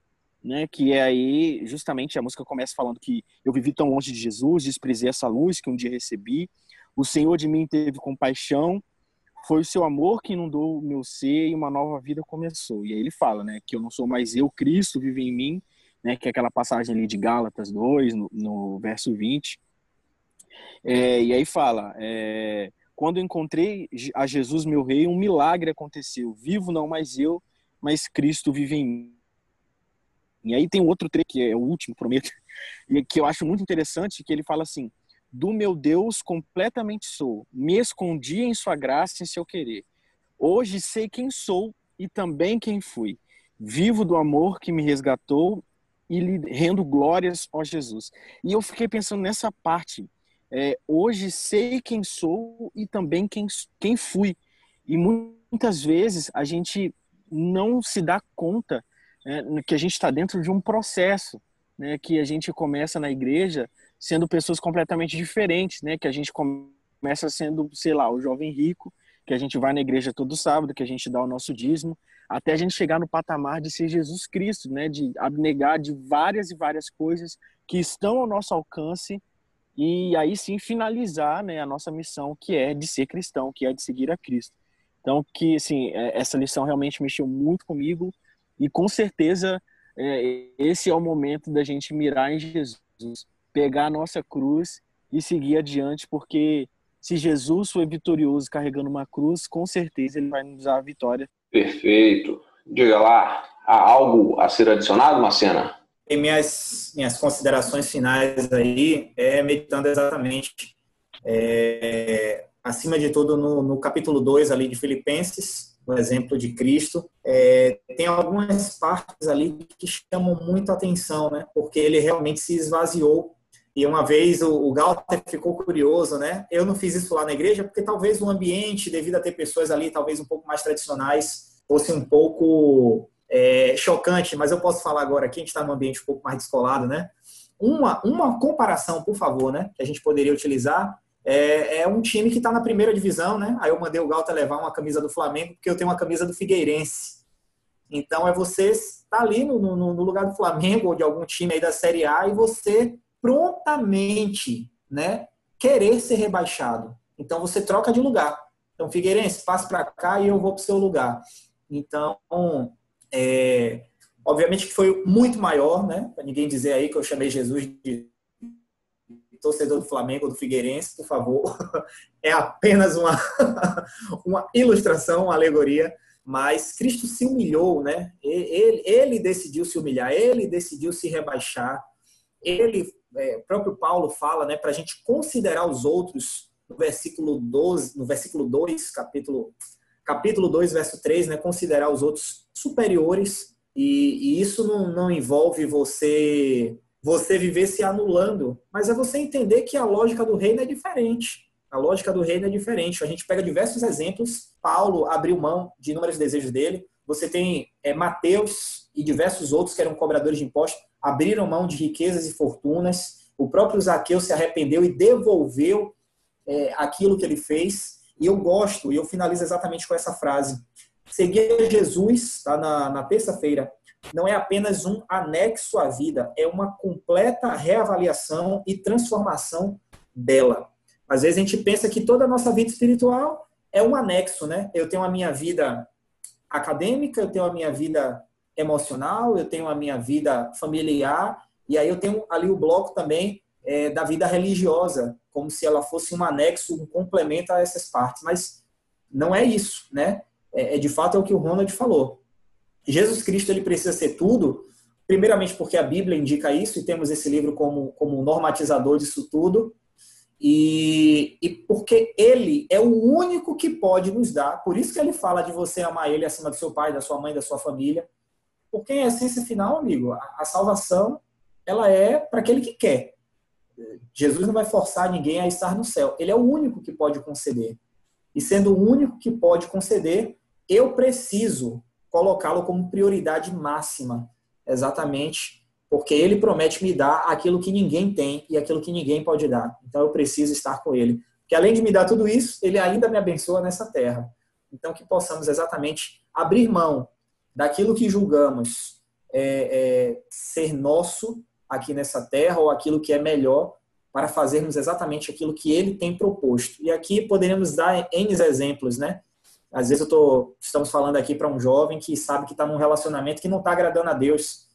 né, que é aí, justamente, a música começa falando que eu vivi tão longe de Jesus, desprezei essa luz que um dia recebi, o Senhor de mim teve compaixão, foi o seu amor que inundou o meu ser e uma nova vida começou. E aí ele fala, né, que eu não sou mais eu, Cristo vive em mim, né, que é aquela passagem ali de Gálatas 2, no, no verso 20. É, e aí fala: é, Quando encontrei a Jesus, meu rei, um milagre aconteceu. Vivo não mais eu, mas Cristo vive em mim. E aí tem outro trecho, que é o último, prometo, que eu acho muito interessante, que ele fala assim: Do meu Deus completamente sou, me escondi em sua graça em seu querer. Hoje sei quem sou e também quem fui. Vivo do amor que me resgatou e lhe rendo glórias a Jesus. E eu fiquei pensando nessa parte. É, hoje sei quem sou e também quem, quem fui. E muitas vezes a gente não se dá conta né, que a gente está dentro de um processo, né, que a gente começa na igreja sendo pessoas completamente diferentes, né, que a gente começa sendo, sei lá, o jovem rico, que a gente vai na igreja todo sábado, que a gente dá o nosso dízimo, até a gente chegar no patamar de ser Jesus Cristo, né? De abnegar de várias e várias coisas que estão ao nosso alcance e aí sim finalizar, né, a nossa missão que é de ser cristão, que é de seguir a Cristo. Então, que assim, é, essa lição realmente mexeu muito comigo e com certeza é, esse é o momento da gente mirar em Jesus, pegar a nossa cruz e seguir adiante, porque se Jesus foi vitorioso carregando uma cruz, com certeza ele vai nos dar a vitória Perfeito. Diga lá, há algo a ser adicionado, Macena? E minhas, minhas considerações finais aí, é meditando exatamente, é, acima de tudo, no, no capítulo 2 ali de Filipenses, o exemplo de Cristo, é, tem algumas partes ali que chamam muito atenção, né? Porque ele realmente se esvaziou. E uma vez o, o Galter ficou curioso, né? Eu não fiz isso lá na igreja porque talvez o ambiente, devido a ter pessoas ali talvez um pouco mais tradicionais, fosse um pouco é, chocante, mas eu posso falar agora aqui, a gente está num ambiente um pouco mais descolado, né? Uma, uma comparação, por favor, né, que a gente poderia utilizar é, é um time que está na primeira divisão, né? Aí eu mandei o Galta levar uma camisa do Flamengo, porque eu tenho uma camisa do Figueirense. Então é você estar ali no, no, no lugar do Flamengo ou de algum time aí da Série A e você prontamente, né, querer ser rebaixado. Então você troca de lugar. Então, Figueirense, passe para cá e eu vou para o seu lugar. Então, é, obviamente que foi muito maior, né? Para ninguém dizer aí que eu chamei Jesus de torcedor do Flamengo do Figueirense, por favor. É apenas uma, uma ilustração, uma alegoria. Mas Cristo se humilhou, né? Ele, ele decidiu se humilhar, ele decidiu se rebaixar. Ele, é, próprio Paulo fala, né, para a gente considerar os outros no versículo 12, no versículo 2, capítulo capítulo 2, verso 3, né, considerar os outros superiores e, e isso não, não envolve você você viver se anulando, mas é você entender que a lógica do reino é diferente. A lógica do reino é diferente. A gente pega diversos exemplos. Paulo abriu mão de inúmeros desejos dele. Você tem é, Mateus e diversos outros que eram cobradores de impostos, abriram mão de riquezas e fortunas. O próprio Zaqueu se arrependeu e devolveu é, aquilo que ele fez. E eu gosto, e eu finalizo exatamente com essa frase. Seguir Jesus, tá na, na terça-feira, não é apenas um anexo à vida, é uma completa reavaliação e transformação dela. Às vezes a gente pensa que toda a nossa vida espiritual é um anexo, né? Eu tenho a minha vida acadêmica, eu tenho a minha vida emocional, eu tenho a minha vida familiar, e aí eu tenho ali o bloco também é, da vida religiosa, como se ela fosse um anexo, um complemento a essas partes. Mas não é isso, né? É, é, de fato é o que o Ronald falou. Jesus Cristo ele precisa ser tudo, primeiramente porque a Bíblia indica isso e temos esse livro como como normatizador disso tudo. E, e porque ele é o único que pode nos dar, por isso que ele fala de você amar ele acima do seu pai, da sua mãe, da sua família. Porque em essência final, amigo, a, salvação ela é para aquele que quer. Jesus não vai forçar ninguém a estar no céu. Ele é o único que pode conceder. E sendo o único que pode conceder, eu preciso colocá-lo como prioridade máxima, exatamente porque ele promete me dar aquilo que ninguém tem e aquilo que ninguém pode dar. Então eu preciso estar com ele. Que além de me dar tudo isso, ele ainda me abençoa nessa terra. Então que possamos exatamente abrir mão daquilo que julgamos é, é, ser nosso aqui nessa terra ou aquilo que é melhor para fazermos exatamente aquilo que ele tem proposto. E aqui poderíamos dar N exemplos, né? Às vezes eu tô, estamos falando aqui para um jovem que sabe que está num relacionamento que não está agradando a Deus.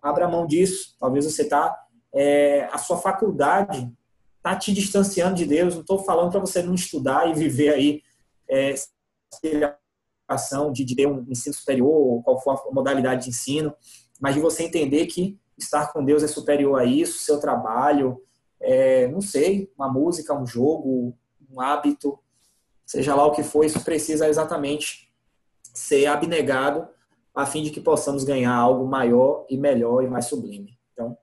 Abra mão disso. Talvez você está, é, a sua faculdade está te distanciando de Deus. Não estou falando para você não estudar e viver aí é, de, de ter um ensino superior, ou qual for a modalidade de ensino, mas de você entender que estar com Deus é superior a isso, seu trabalho, é, não sei, uma música, um jogo, um hábito, seja lá o que for, isso precisa exatamente ser abnegado a fim de que possamos ganhar algo maior e melhor e mais sublime. Então,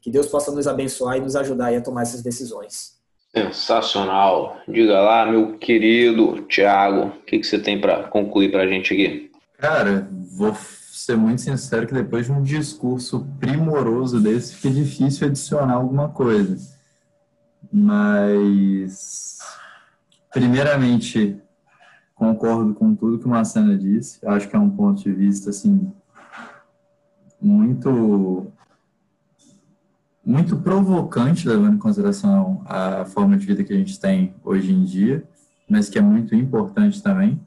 que Deus possa nos abençoar e nos ajudar a tomar essas decisões. Sensacional. Diga lá, meu querido Tiago, o que, que você tem para concluir para a gente aqui? Cara, vou ser muito sincero que depois de um discurso primoroso desse, fica difícil adicionar alguma coisa. Mas, primeiramente, concordo com tudo que o Massana disse. Acho que é um ponto de vista, assim, muito muito provocante, levando em consideração a forma de vida que a gente tem hoje em dia, mas que é muito importante também.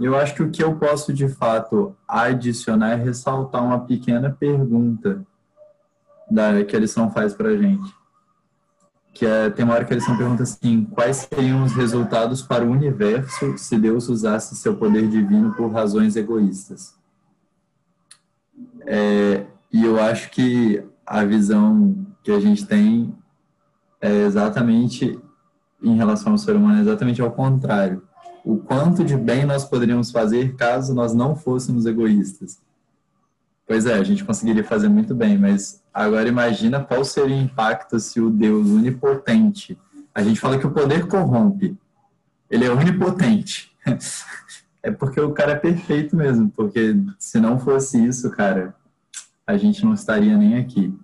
Eu acho que o que eu posso de fato adicionar é ressaltar uma pequena pergunta da, que a lição faz para a gente. Que é, tem uma hora que a lição pergunta assim: quais seriam os resultados para o universo se Deus usasse seu poder divino por razões egoístas? É, e eu acho que a visão que a gente tem é exatamente em relação ao ser humano, é exatamente ao contrário o quanto de bem nós poderíamos fazer caso nós não fôssemos egoístas. Pois é, a gente conseguiria fazer muito bem, mas agora imagina qual seria o impacto se o Deus onipotente. A gente fala que o poder corrompe. Ele é onipotente. É porque o cara é perfeito mesmo, porque se não fosse isso, cara, a gente não estaria nem aqui.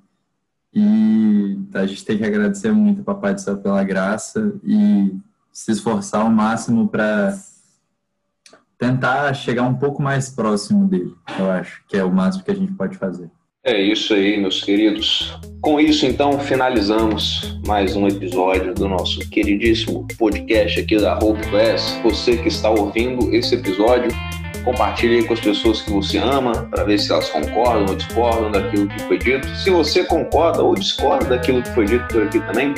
E a gente tem que agradecer muito ao Papai do Céu pela graça e se esforçar ao máximo para tentar chegar um pouco mais próximo dele, eu acho, que é o máximo que a gente pode fazer. É isso aí, meus queridos. Com isso, então, finalizamos mais um episódio do nosso queridíssimo podcast aqui da Hope Class. Você que está ouvindo esse episódio, compartilhe com as pessoas que você ama, para ver se elas concordam ou discordam daquilo que foi dito. Se você concorda ou discorda daquilo que foi dito por aqui também,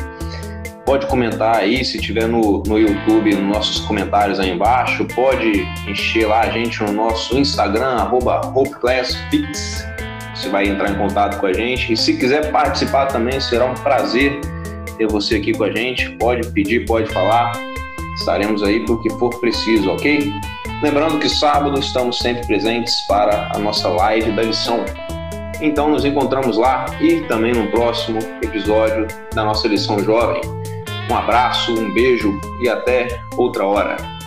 pode comentar aí, se tiver no, no YouTube, nos nossos comentários aí embaixo, pode encher lá a gente no nosso Instagram, arroba HopeClassFix, você vai entrar em contato com a gente. E se quiser participar também, será um prazer ter você aqui com a gente. Pode pedir, pode falar. Estaremos aí para o que for preciso, ok? Lembrando que sábado estamos sempre presentes para a nossa live da lição. Então nos encontramos lá e também no próximo episódio da nossa lição jovem. Um abraço, um beijo e até outra hora.